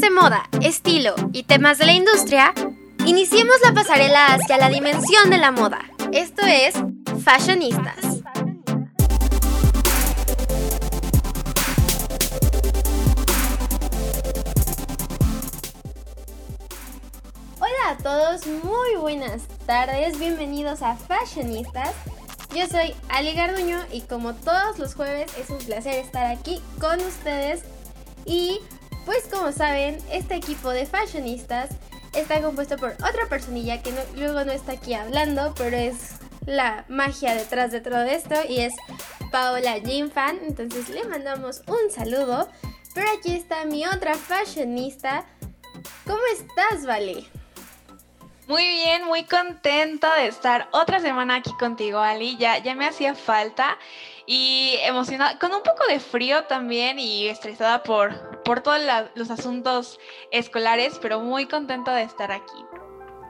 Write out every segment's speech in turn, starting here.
De moda, estilo y temas de la industria, iniciemos la pasarela hacia la dimensión de la moda. Esto es Fashionistas. Hola a todos, muy buenas tardes, bienvenidos a Fashionistas. Yo soy Ali Garduño y como todos los jueves es un placer estar aquí con ustedes y pues como saben, este equipo de fashionistas está compuesto por otra personilla que luego no está aquí hablando, pero es la magia detrás de todo esto y es Paola Fan. Entonces le mandamos un saludo. Pero aquí está mi otra fashionista. ¿Cómo estás, Vale? Muy bien, muy contenta de estar otra semana aquí contigo, Ali. Ya, ya me hacía falta y emocionada, con un poco de frío también y estresada por, por todos los asuntos escolares, pero muy contenta de estar aquí.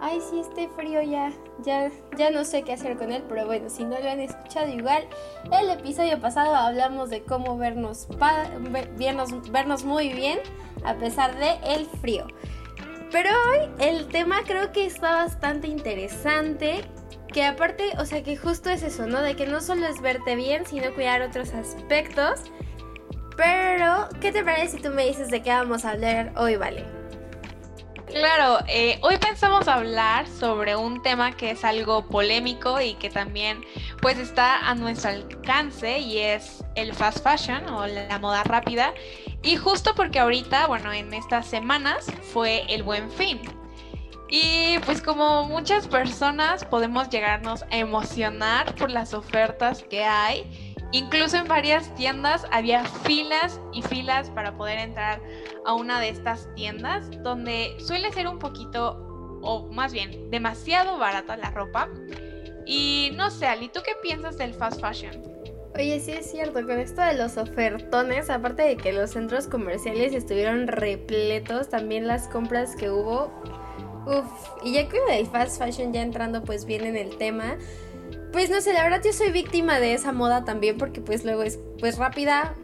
Ay, sí, este frío ya, ya, ya no sé qué hacer con él, pero bueno, si no lo han escuchado igual, el episodio pasado hablamos de cómo vernos, vernos, vernos muy bien a pesar de el frío. Pero hoy el tema creo que está bastante interesante. Que aparte, o sea, que justo es eso, ¿no? De que no solo es verte bien, sino cuidar otros aspectos. Pero, ¿qué te parece si tú me dices de qué vamos a hablar hoy, Vale? Claro, eh, hoy pensamos hablar sobre un tema que es algo polémico y que también pues está a nuestro alcance y es el fast fashion o la moda rápida. Y justo porque ahorita, bueno, en estas semanas fue el buen fin. Y pues como muchas personas podemos llegarnos a emocionar por las ofertas que hay Incluso en varias tiendas había filas y filas para poder entrar a una de estas tiendas donde suele ser un poquito, o más bien, demasiado barata la ropa. Y no sé, Ali, ¿tú qué piensas del fast fashion? Oye, sí es cierto, con esto de los ofertones, aparte de que los centros comerciales estuvieron repletos, también las compras que hubo, uff, y ya que el fast fashion ya entrando pues bien en el tema, pues no sé, la verdad yo soy víctima de esa moda también porque pues luego es pues rápida,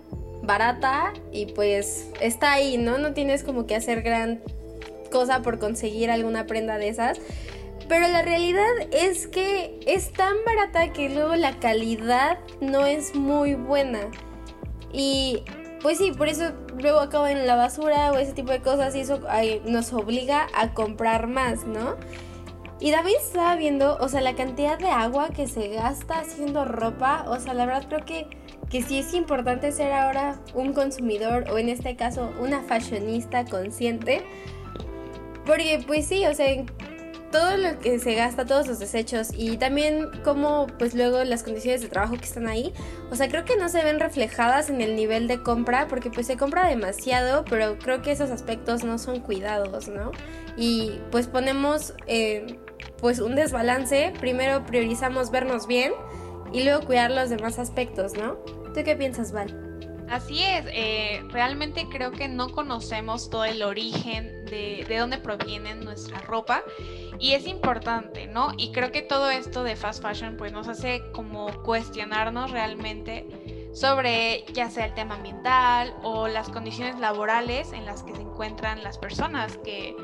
barata y pues está ahí, ¿no? No tienes como que hacer gran cosa por conseguir alguna prenda de esas. Pero la realidad es que es tan barata que luego la calidad no es muy buena. Y pues sí, por eso luego acaba en la basura o ese tipo de cosas y eso nos obliga a comprar más, ¿no? Y David estaba viendo, o sea, la cantidad de agua que se gasta haciendo ropa. O sea, la verdad creo que, que sí es importante ser ahora un consumidor o en este caso una fashionista consciente. Porque pues sí, o sea, todo lo que se gasta, todos los desechos y también como pues luego las condiciones de trabajo que están ahí, o sea, creo que no se ven reflejadas en el nivel de compra porque pues se compra demasiado, pero creo que esos aspectos no son cuidados, ¿no? Y pues ponemos eh, pues un desbalance, primero priorizamos vernos bien y luego cuidar los demás aspectos, ¿no? ¿Tú qué piensas, Val? Así es, eh, realmente creo que no conocemos todo el origen de, de dónde proviene nuestra ropa y es importante, ¿no? Y creo que todo esto de fast fashion pues nos hace como cuestionarnos realmente sobre ya sea el tema ambiental o las condiciones laborales en las que se encuentran las personas que,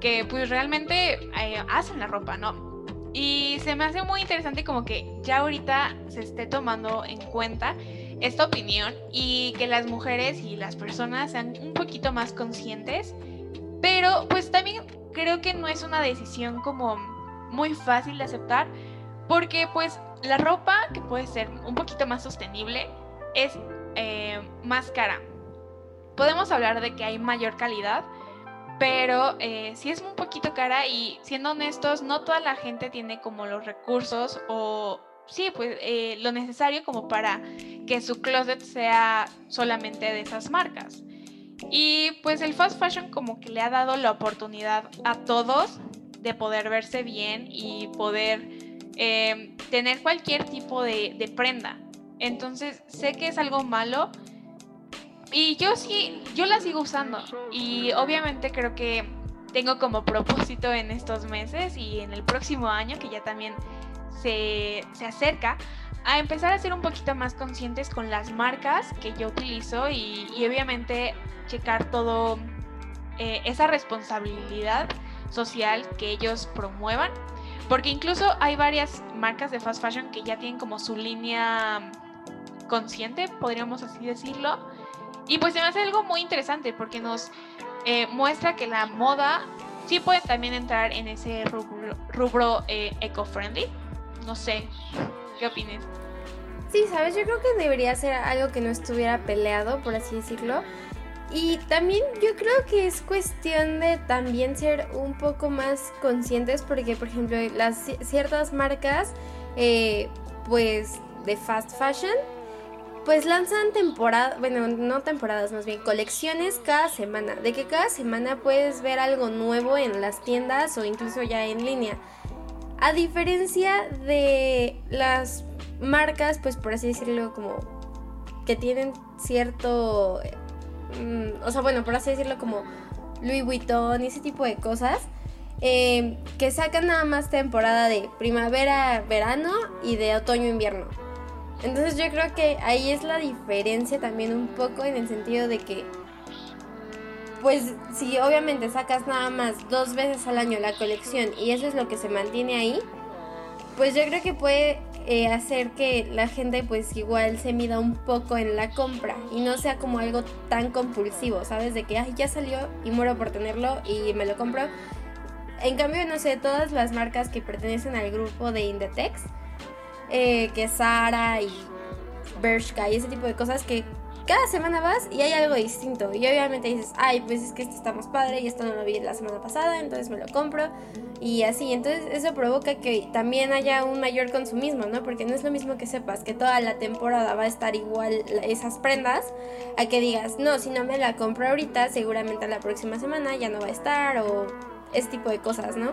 que pues realmente eh, hacen la ropa, ¿no? Y se me hace muy interesante como que ya ahorita se esté tomando en cuenta esta opinión y que las mujeres y las personas sean un poquito más conscientes, pero pues también creo que no es una decisión como muy fácil de aceptar porque pues la ropa que puede ser un poquito más sostenible es eh, más cara. Podemos hablar de que hay mayor calidad, pero eh, sí es un poquito cara y siendo honestos, no toda la gente tiene como los recursos o sí, pues eh, lo necesario como para que su closet sea solamente de esas marcas. Y pues el fast fashion como que le ha dado la oportunidad a todos de poder verse bien y poder eh, tener cualquier tipo de, de prenda. Entonces sé que es algo malo y yo sí, yo la sigo usando y obviamente creo que tengo como propósito en estos meses y en el próximo año que ya también se, acerca a empezar a ser un poquito más conscientes con las marcas que yo utilizo y, obviamente checar todo eh, esa responsabilidad social que ellos promuevan. Porque incluso hay varias marcas de fast fashion que ya tienen como su línea consciente, podríamos así decirlo. Y pues se me hace algo muy interesante porque nos eh, muestra que la moda sí puede también entrar en ese rubro, eh, eco-friendly. No sé, ¿qué opinas? Sí, sabes, yo creo que debería ser algo que no estuviera peleado, por así decirlo. Y también yo creo que es cuestión de también ser un poco más conscientes porque, por ejemplo, las ciertas marcas, eh, pues, de fast fashion, pues lanzan temporadas, bueno, no temporadas, más bien colecciones cada semana. De que cada semana puedes ver algo nuevo en las tiendas o incluso ya en línea. A diferencia de las marcas, pues por así decirlo, como que tienen cierto Mm, o sea, bueno, por así decirlo, como Louis Vuitton y ese tipo de cosas, eh, que sacan nada más temporada de primavera, verano y de otoño, invierno. Entonces yo creo que ahí es la diferencia también un poco en el sentido de que, pues si obviamente sacas nada más dos veces al año la colección y eso es lo que se mantiene ahí, pues yo creo que puede eh, hacer que la gente pues igual se mida un poco en la compra y no sea como algo tan compulsivo, ¿sabes? De que Ay, ya salió y muero por tenerlo y me lo compro. En cambio, no sé, todas las marcas que pertenecen al grupo de Indetex, eh, que Sara y Bershka y ese tipo de cosas que cada semana vas y hay algo distinto. Y obviamente dices, ay, pues es que esto está padre y esto no lo vi la semana pasada, entonces me lo compro. Y así, entonces eso provoca que también haya un mayor consumismo, ¿no? Porque no es lo mismo que sepas que toda la temporada va a estar igual esas prendas, a que digas, no, si no me la compro ahorita, seguramente la próxima semana ya no va a estar o ese tipo de cosas, ¿no?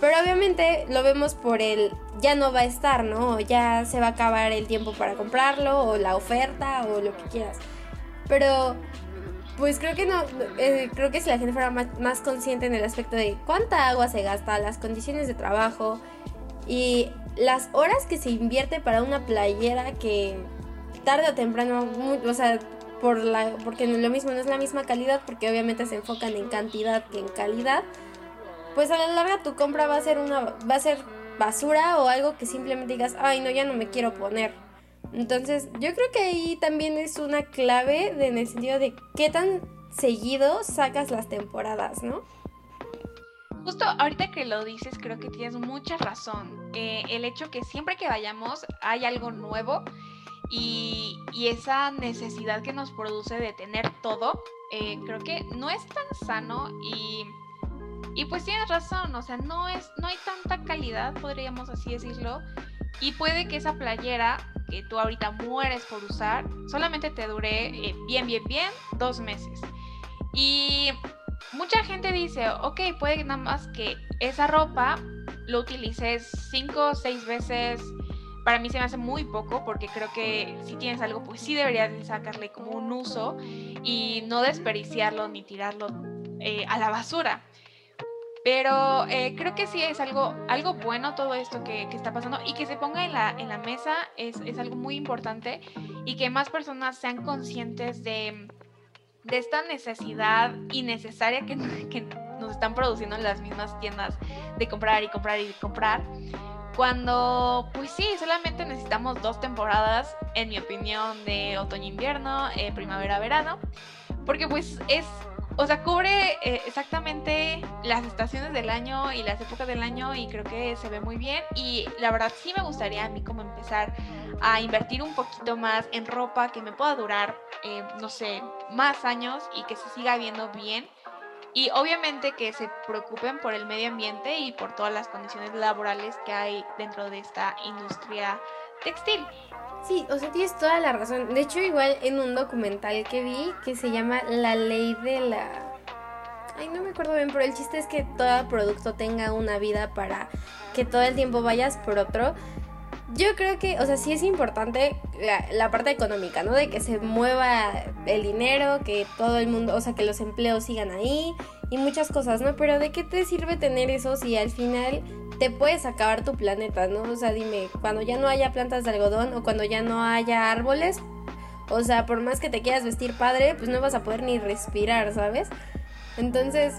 Pero obviamente lo vemos por el ya no va a estar, ¿no? ya se va a acabar el tiempo para comprarlo o la oferta o lo que quieras. Pero pues creo que no, eh, creo que si la gente fuera más, consciente en el aspecto de cuánta agua se gasta, las condiciones de trabajo y las horas que se invierte para una playera que tarde o temprano, o sea, por la, porque lo mismo no es la misma calidad, porque obviamente se enfocan en cantidad que en calidad pues a la larga tu compra va a ser una va a ser basura o algo que simplemente digas, "Ay, no, ya no me quiero poner." Entonces, yo creo que ahí también es una clave en el sentido de qué tan seguido sacas las temporadas, ¿no? Justo ahorita que lo dices, creo que tienes mucha razón. El hecho que siempre que vayamos hay algo nuevo y, esa necesidad que nos produce de tener todo, eh, creo que no es tan sano y y pues tienes razón, o sea, no es, no hay tanta calidad, podríamos así decirlo. Y puede que esa playera que tú ahorita mueres por usar, solamente te dure eh, bien, bien, bien dos meses. Y mucha gente dice, ok, puede nada más que esa ropa lo utilices cinco o seis veces. Para mí se me hace muy poco porque creo que si tienes algo, pues sí deberías sacarle como un uso y no desperdiciarlo ni tirarlo eh, a la basura. Pero eh, creo que sí es algo, algo bueno todo esto que, está pasando y que se ponga en la, en la mesa es, algo muy importante y que más personas sean conscientes de, esta necesidad innecesaria que, que nos están produciendo en las mismas tiendas de comprar y comprar y comprar. Cuando, pues sí, solamente necesitamos dos temporadas, en mi opinión, de otoño-invierno, eh, primavera-verano, porque pues es o sea, cubre eh, exactamente las estaciones del año y las épocas del año y creo que se ve muy bien. Y la verdad sí me gustaría a mí como empezar a invertir un poquito más en ropa que me pueda durar, eh, no sé, más años y que se siga viendo bien. Y obviamente que se preocupen por el medio ambiente y por todas las condiciones laborales que hay dentro de esta industria textil. Sí, o sea, tienes toda la razón. De hecho, igual en un documental que vi que se llama La ley de la... Ay, no me acuerdo bien, pero el chiste es que todo producto tenga una vida para que todo el tiempo vayas por otro. Yo creo que, o sea, sí es importante la, la, parte económica, ¿no? De que se mueva el dinero, que todo el mundo, o sea, que los empleos sigan ahí y muchas cosas, ¿no? Pero ¿de qué te sirve tener eso si al final te puedes acabar tu planeta, ¿no? O sea, dime, cuando ya no haya plantas de algodón o cuando ya no haya árboles, o sea, por más que te quieras vestir padre, pues no vas a poder ni respirar, ¿sabes? Entonces,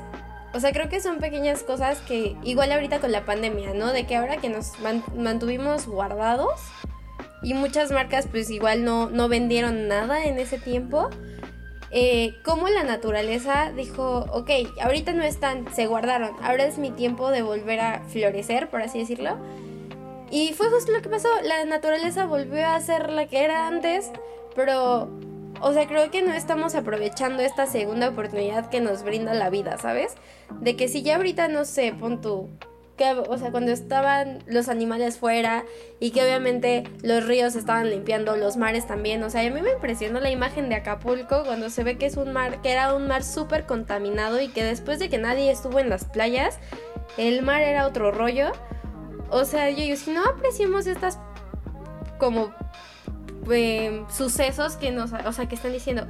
o sea, creo que son pequeñas cosas que, igual ahorita con la pandemia, ¿no? De que ahora que nos mantuvimos guardados y muchas marcas pues igual no, no vendieron nada en ese tiempo, eh, como la naturaleza dijo, ok, ahorita no están, se guardaron, ahora es mi tiempo de volver a florecer, por así decirlo. Y fue justo lo que pasó, la naturaleza volvió a ser la que era antes, pero o sea, creo que no estamos aprovechando esta segunda oportunidad que nos brinda la vida, ¿sabes? De que si ya ahorita, no sé, pon tu... Que, o sea, cuando estaban los animales fuera y que obviamente los ríos estaban limpiando, los mares también. O sea, a mí me impresionó la imagen de Acapulco cuando se ve que es un mar, que era un mar súper contaminado y que después de que nadie estuvo en las playas, el mar era otro rollo. O sea, yo digo, si no apreciamos estas como Em, sucesos que nos, o sea, que están diciendo,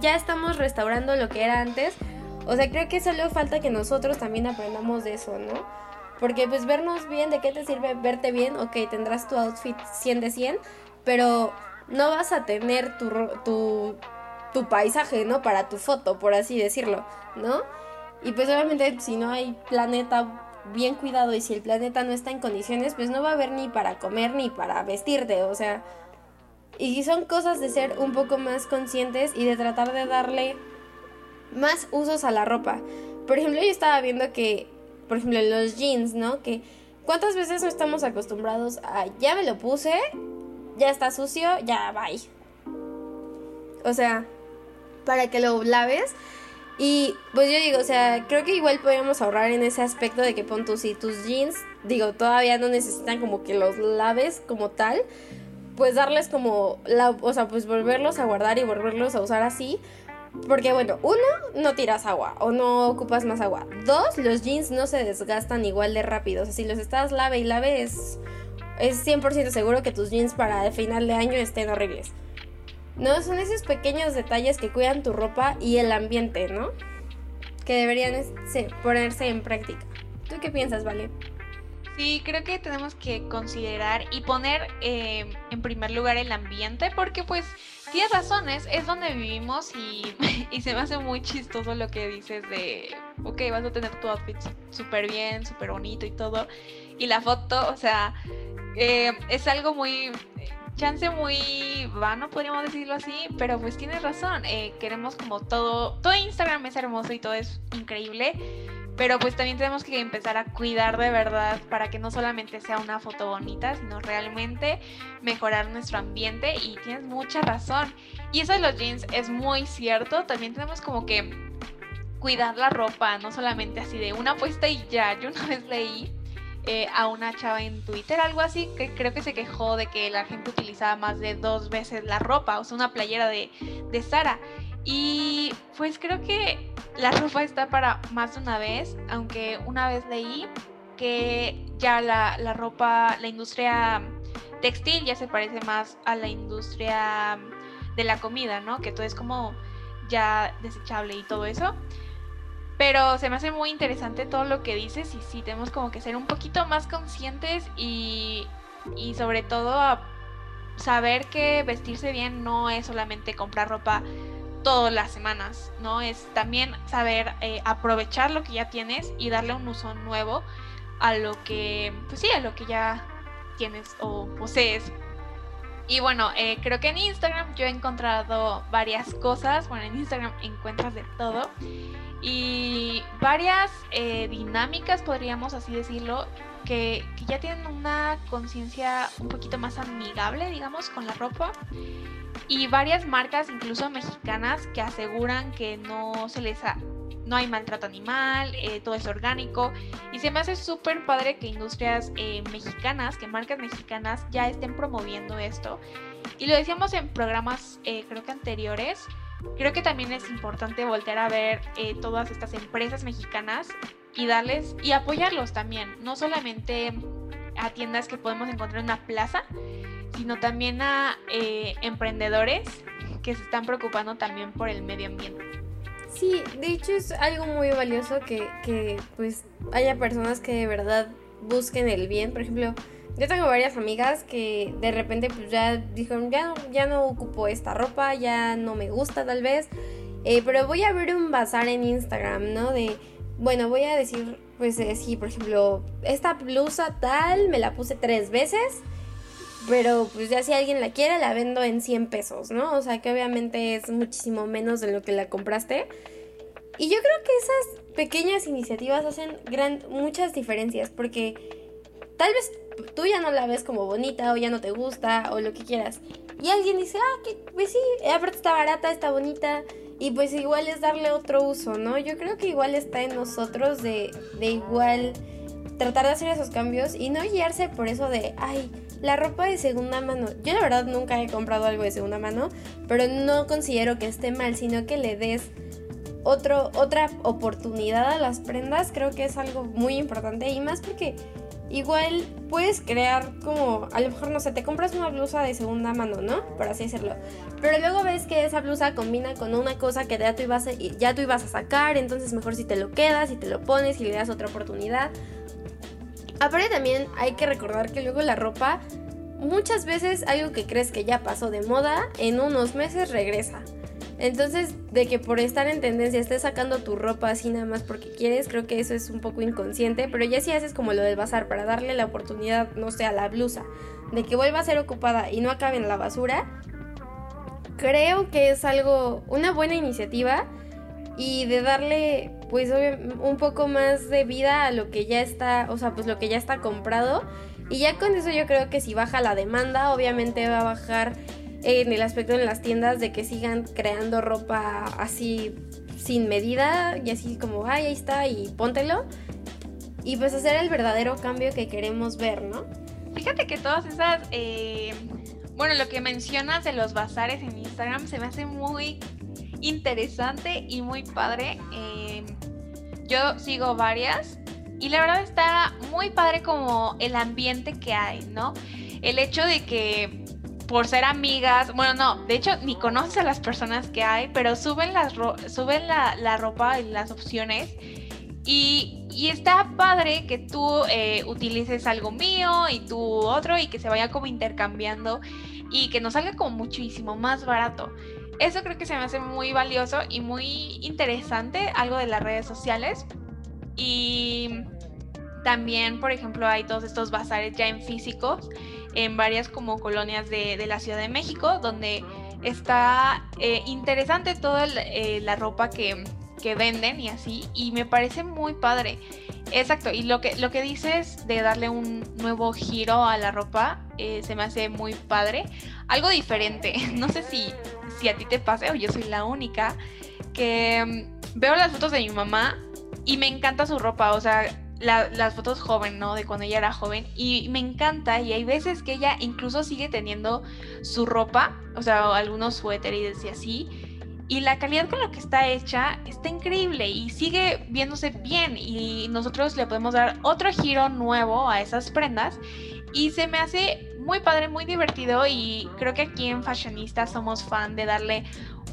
ya estamos restaurando lo que era antes. O sea, creo que solo falta que nosotros también aprendamos de eso, ¿no? Porque pues vernos bien, ¿de qué te sirve verte bien? Ok, tendrás tu outfit 100 de 100, pero no vas a tener tu, tu, tu paisaje, ¿no? Para tu foto, por así decirlo, ¿no? Y pues obviamente si no hay planeta bien cuidado y si el planeta no está en condiciones, pues no va a haber ni para comer ni para vestirte, o sea, y son cosas de ser un poco más conscientes y de tratar de darle más usos a la ropa. Por ejemplo, yo estaba viendo que, por ejemplo, los jeans, ¿no? Que cuántas veces no estamos acostumbrados a, ya me lo puse, ya está sucio, ya bye. O sea, para que lo laves. Y pues yo digo, o sea, creo que igual podríamos ahorrar en ese aspecto de que pon tus, si tus jeans, digo, todavía no necesitan como que los laves como tal pues darles como o sea, pues volverlos a guardar y volverlos a usar así. Porque bueno, uno, no tiras agua o no ocupas más agua. Dos, los jeans no se desgastan igual de rápido. O sea, si los estás lave y lave es, es 100% seguro que tus jeans para el final de año estén horribles. No, son esos pequeños detalles que cuidan tu ropa y el ambiente, ¿no? Que deberían ponerse en práctica. ¿Tú qué piensas, Vale? Sí, creo que tenemos que considerar y poner eh, en primer lugar el ambiente porque pues tienes razones, es donde vivimos y, y, se me hace muy chistoso lo que dices de, ok, vas a tener tu outfit súper bien, súper bonito y todo. Y la foto, o sea, eh, es algo muy, chance muy vano, podríamos decirlo así, pero pues tienes razón, eh, queremos como todo, todo Instagram es hermoso y todo es increíble pero pues también tenemos que empezar a cuidar de verdad para que no solamente sea una foto bonita, sino realmente mejorar nuestro ambiente y tienes mucha razón. Y eso de los jeans es muy cierto, también tenemos como que cuidar la ropa, no solamente así de una puesta y ya. Yo una vez leí eh, a una chava en Twitter, algo así, que creo que se quejó de que la gente utilizaba más de dos veces la ropa, o sea, una playera de, de Sara. Y pues creo que la ropa está para más de una vez, aunque una vez leí que ya la, ropa, la industria textil ya se parece más a la industria de la comida, ¿no? Que todo es como ya desechable y todo eso. Pero se me hace muy interesante todo lo que dices y sí, tenemos como que ser un poquito más conscientes y, y sobre todo saber que vestirse bien no es solamente comprar ropa todas las semanas, ¿no? Es también saber eh, aprovechar lo que ya tienes y darle un uso nuevo a lo que, pues sí, a lo que ya tienes o posees. Y bueno, eh, creo que en Instagram yo he encontrado varias cosas, bueno, en Instagram encuentras de todo y varias eh, dinámicas, podríamos así decirlo, que, que ya tienen una conciencia un poquito más amigable, digamos, con la ropa y varias marcas, incluso mexicanas, que aseguran que no se les no hay maltrato animal, eh, todo es orgánico. Y se me hace súper padre que industrias eh, mexicanas, que marcas mexicanas ya estén promoviendo esto. Y lo decíamos en programas, eh, creo que anteriores. Creo que también es importante voltear a ver todas estas empresas mexicanas y darles y apoyarlos también. No solamente a tiendas que podemos encontrar en una plaza, sino también a eh, emprendedores que se están preocupando también por el medio ambiente. Sí, de hecho es algo muy valioso que, que pues haya personas que de verdad busquen el bien. Por ejemplo, yo tengo varias amigas que de repente pues ya dijeron, ya, ya no ocupo esta ropa, ya no me gusta tal vez. Eh, pero voy a ver un bazar en Instagram, ¿no? De, bueno, voy a decir, pues eh, sí, por ejemplo, esta blusa tal, me la puse tres veces, pero pues ya si alguien la quiere, la vendo en 100 pesos, ¿no? O sea que obviamente es muchísimo menos de lo que la compraste. Y yo creo que esas pequeñas iniciativas hacen gran, muchas diferencias, porque tal vez tú ya no la ves como bonita o ya no te gusta o lo que quieras. Y alguien dice, ah, que, pues sí, aparte está barata, está bonita. Y pues igual es darle otro uso, ¿no? Yo creo que igual está en nosotros de, de igual tratar de hacer esos cambios y no guiarse por eso de, ay, la ropa de segunda mano. Yo la verdad nunca he comprado algo de segunda mano, pero no considero que esté mal, sino que le des otro, otra oportunidad a las prendas. Creo que es algo muy importante y más porque igual puedes crear como, a lo mejor no sé, te compras una blusa de segunda mano, ¿no? Por así decirlo. Pero luego ves que esa blusa combina con una cosa que ya tú ibas a, ya tú ibas a sacar, entonces mejor si te lo quedas y te lo pones y le das otra oportunidad. Aparte también hay que recordar que luego la ropa, muchas veces algo que crees que ya pasó de moda, en unos meses regresa. Entonces, de que por estar en tendencia estés sacando tu ropa así nada más porque quieres, creo que eso es un poco inconsciente, pero ya si haces como lo del bazar para darle la oportunidad, no sé, a la blusa, de que vuelva a ser ocupada y no acabe en la basura, creo que es algo, una buena iniciativa y de darle pues un poco más de vida a lo que ya está, o sea, pues lo que ya está comprado. Y ya con eso yo creo que si baja la demanda, obviamente va a bajar en el aspecto en las tiendas de que sigan creando ropa así sin medida y así como, ay, ahí está y póntelo. Y pues hacer el verdadero cambio que queremos ver, ¿no? Fíjate que todas esas, eh, bueno, lo que mencionas de los bazares en Instagram se me hace muy interesante y muy padre. Em, yo sigo varias y la verdad está muy padre como el ambiente que hay, ¿no? El hecho de que por ser amigas, bueno, no, de hecho ni conoces a las personas que hay, pero suben, las suben la, ropa y las opciones y, está padre que tú eh, utilices algo mío y tú otro y que se vaya como intercambiando y que nos salga como muchísimo más barato. Eso creo que se me hace muy valioso y muy interesante, algo de las redes sociales. Y también, por ejemplo, hay todos estos bazares ya en físicos, en varias como colonias de, la Ciudad de México, donde está eh, interesante toda eh, la ropa que, que venden y así, y me parece muy padre. Exacto, y lo que, lo que dices de darle un nuevo giro a la ropa eh, se me hace muy padre. Algo diferente, no sé si, si a ti te pase o yo soy la única, que mm, veo las fotos de mi mamá y me encanta su ropa, o sea, las fotos joven, ¿no? De cuando ella era joven y me encanta y hay veces que ella incluso sigue teniendo su ropa, o sea, algunos suéteres y así y la calidad con la que está hecha está increíble y sigue viéndose bien y nosotros le podemos dar otro giro nuevo a esas prendas y se me hace muy padre, muy divertido y creo que aquí en Fashionista somos fan de darle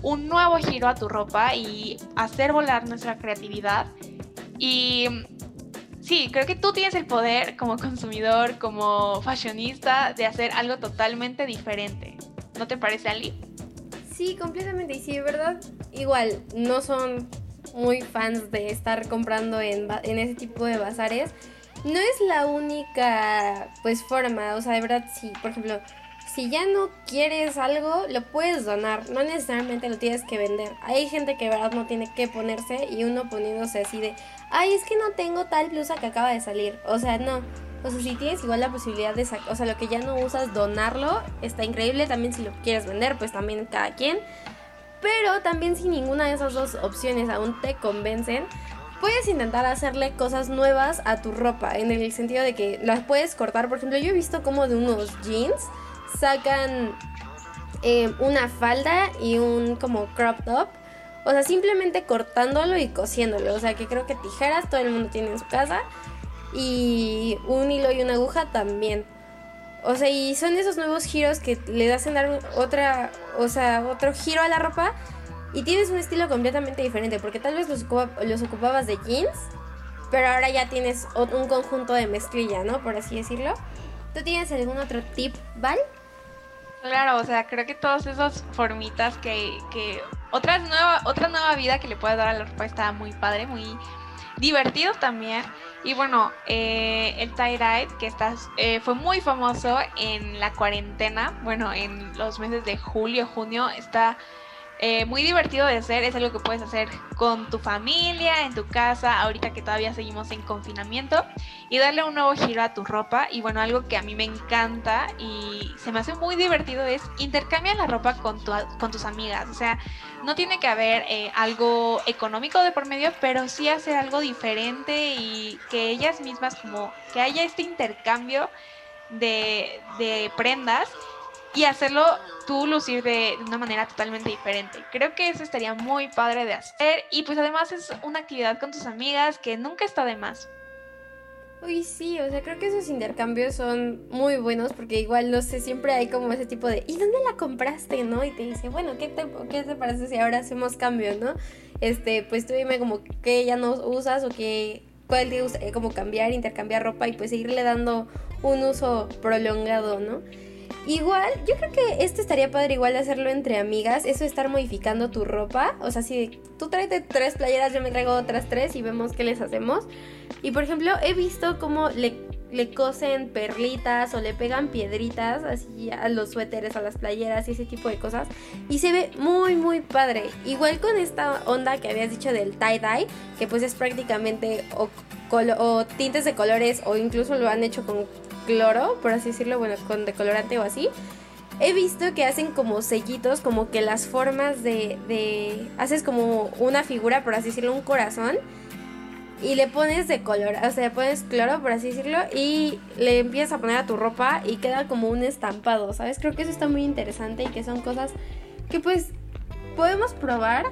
un nuevo giro a tu ropa y hacer volar nuestra creatividad y sí, creo que tú tienes el poder como consumidor, como fashionista de hacer algo totalmente diferente. ¿No te parece, Ali? Sí, completamente. Y sí, verdad, igual, no son muy fans de estar comprando en, en ese tipo de bazares. No es la única, pues, forma. O sea, de verdad, sí, por ejemplo, si ya no quieres algo, lo puedes donar. No necesariamente lo tienes que vender. Hay gente que de verdad no tiene que ponerse y uno poniéndose así de, ay, es que no tengo tal blusa que acaba de salir. O sea, no. O sea, si tienes igual la posibilidad de sacar, o sea, lo que ya no usas, donarlo, está increíble. También si lo quieres vender, pues también cada quien. Pero también si ninguna de esas dos opciones aún te convencen, puedes intentar hacerle cosas nuevas a tu ropa. En el sentido de que las puedes cortar. Por ejemplo, yo he visto como de unos jeans sacan eh, una falda y un como crop top. O sea, simplemente cortándolo y cosiéndolo. O sea, que creo que tijeras todo el mundo tiene en su casa y un hilo y una aguja también. O sea, y son esos nuevos giros que le hacen dar otra, o sea, otro giro a la ropa y tienes un estilo completamente diferente, porque tal vez los, ocupabas de jeans, pero ahora ya tienes un conjunto de mezclilla, ¿no? Por así decirlo. ¿Tú tienes algún otro tip, Val? Claro, o sea, creo que todas esas formitas que, que otra nueva, otra nueva vida que le puedas dar a la ropa está muy padre, muy divertido también. Y bueno, eh, el tie-dye, que está, eh, fue muy famoso en la cuarentena, bueno, en los meses de julio, junio, está eh, muy divertido de hacer, es algo que puedes hacer con tu familia, en tu casa, ahorita que todavía seguimos en confinamiento, y darle un nuevo giro a tu ropa. Y bueno, algo que a mí me encanta y se me hace muy divertido es intercambiar la ropa con, con tus amigas. O sea, no tiene que haber eh, algo económico de por medio, pero sí hacer algo diferente y que ellas mismas como que haya este intercambio de prendas y hacerlo tú lucir de, una manera totalmente diferente. Creo que eso estaría muy padre de hacer y pues además es una actividad con tus amigas que nunca está de más. Uy, sí, o sea, creo que esos intercambios son muy buenos porque igual, no sé, siempre hay como ese tipo de, ¿y dónde la compraste, no? Y te dice, bueno, ¿qué te, qué te parece si ahora hacemos cambio, no? Este, pues tú dime como qué ya no usas o qué, cuál te gusta, como cambiar, intercambiar ropa y pues seguirle dando un uso prolongado, ¿no? Igual, yo creo que esto estaría padre igual de hacerlo entre amigas, eso de estar modificando tu ropa, o sea, si tú traes tres playeras, yo me traigo otras tres y vemos qué les hacemos. Y por ejemplo, he visto cómo le, le cosen perlitas o le pegan piedritas así a los suéteres, a las playeras y ese tipo de cosas. Y se ve muy, muy padre. Igual con esta onda que habías dicho del tie-dye, que pues es prácticamente o, o tintes de colores o incluso lo han hecho con cloro, por así decirlo, bueno, con decolorante o así. He visto que hacen como sellitos, como que las formas de, de... Haces como una figura, por así decirlo, un corazón. Y le pones de color, o sea, le pones cloro, por así decirlo, y le empiezas a poner a tu ropa y queda como un estampado, ¿sabes? Creo que eso está muy interesante y que son cosas que pues podemos probar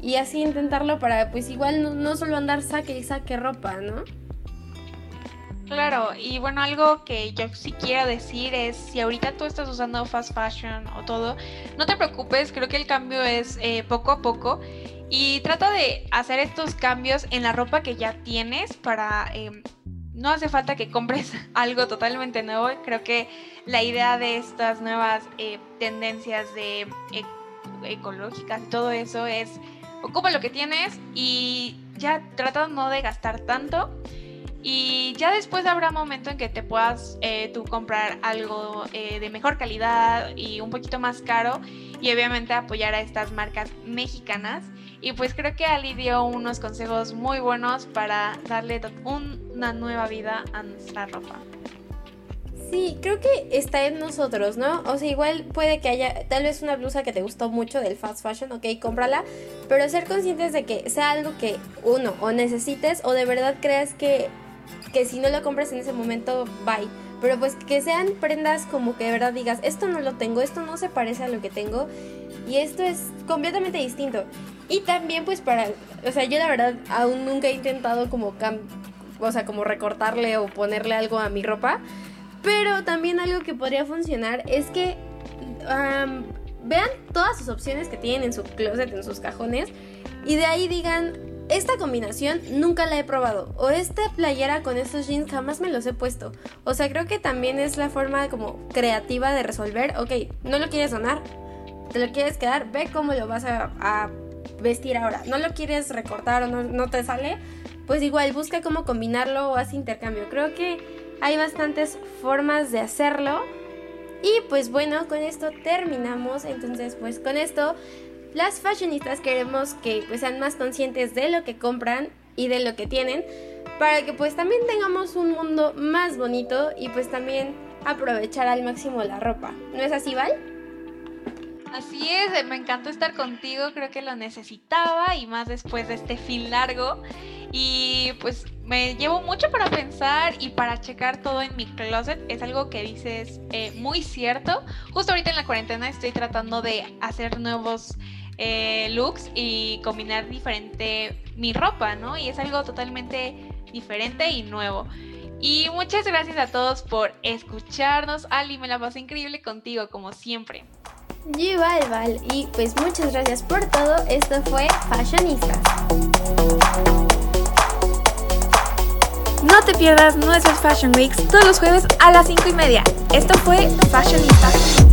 y así intentarlo para pues igual no, no solo andar saque y saque ropa, ¿no? Claro, y bueno, algo que yo sí quiero decir es, si ahorita tú estás usando fast fashion o todo, no te preocupes, creo que el cambio es eh, poco a poco y trata de hacer estos cambios en la ropa que ya tienes para... Em, no hace falta que compres algo totalmente nuevo, creo que la idea de estas nuevas eh, tendencias de ecológicas y todo eso es, ocupa lo que tienes y ya trata no de gastar tanto y ya después habrá momento en que te puedas eh, tú comprar algo eh, de mejor calidad y un poquito más caro y obviamente apoyar a estas marcas mexicanas. Y pues creo que Ali dio unos consejos muy buenos para darle una nueva vida a nuestra ropa. Sí, creo que está en nosotros, ¿no? O sea, igual puede que haya tal vez una blusa que te gustó mucho del fast fashion, ok, cómprala, pero ser conscientes de que sea algo que uno o necesites o de verdad creas que que si no lo compras en ese momento, bye. Pero pues que sean prendas como que de verdad digas, esto no lo tengo, esto no se parece a lo que tengo y esto es completamente distinto. Y también pues para, o sea, yo la verdad aún nunca he intentado como o sea, como recortarle o ponerle algo a mi ropa, pero también algo que podría funcionar es que vean todas sus opciones que tienen en su closet, en sus cajones y de ahí digan, esta combinación nunca la he probado. O esta playera con estos jeans jamás me los he puesto. O sea, creo que también es la forma como creativa de resolver. Ok, no lo quieres donar. Te lo quieres quedar. Ve cómo lo vas a, vestir ahora. No lo quieres recortar o no, no te sale. Pues igual, busca cómo combinarlo o haz intercambio. Creo que hay bastantes formas de hacerlo. Y pues bueno, con esto terminamos. Entonces, pues con esto las fashionistas queremos que pues, sean más conscientes de lo que compran y de lo que tienen para que pues también tengamos un mundo más bonito y pues también aprovechar al máximo la ropa. ¿No es así, Val? Así es, me encantó estar contigo, creo que lo necesitaba y más después de este fin largo. Y pues me llevo mucho para pensar y para checar todo en mi closet. Es algo que dices eh, muy cierto. Justo ahorita en la cuarentena estoy tratando de hacer nuevos eh, looks y combinar diferente mi ropa, ¿no? Y es algo totalmente diferente y nuevo. Y muchas gracias a todos por escucharnos. Ali, me la pasé increíble contigo, como siempre. igual, Val. Y pues muchas gracias por todo. Esto fue Fashionistas. No te pierdas nuestros Fashion Weeks todos los jueves a las 5 y media. Esto fue Fashionistas.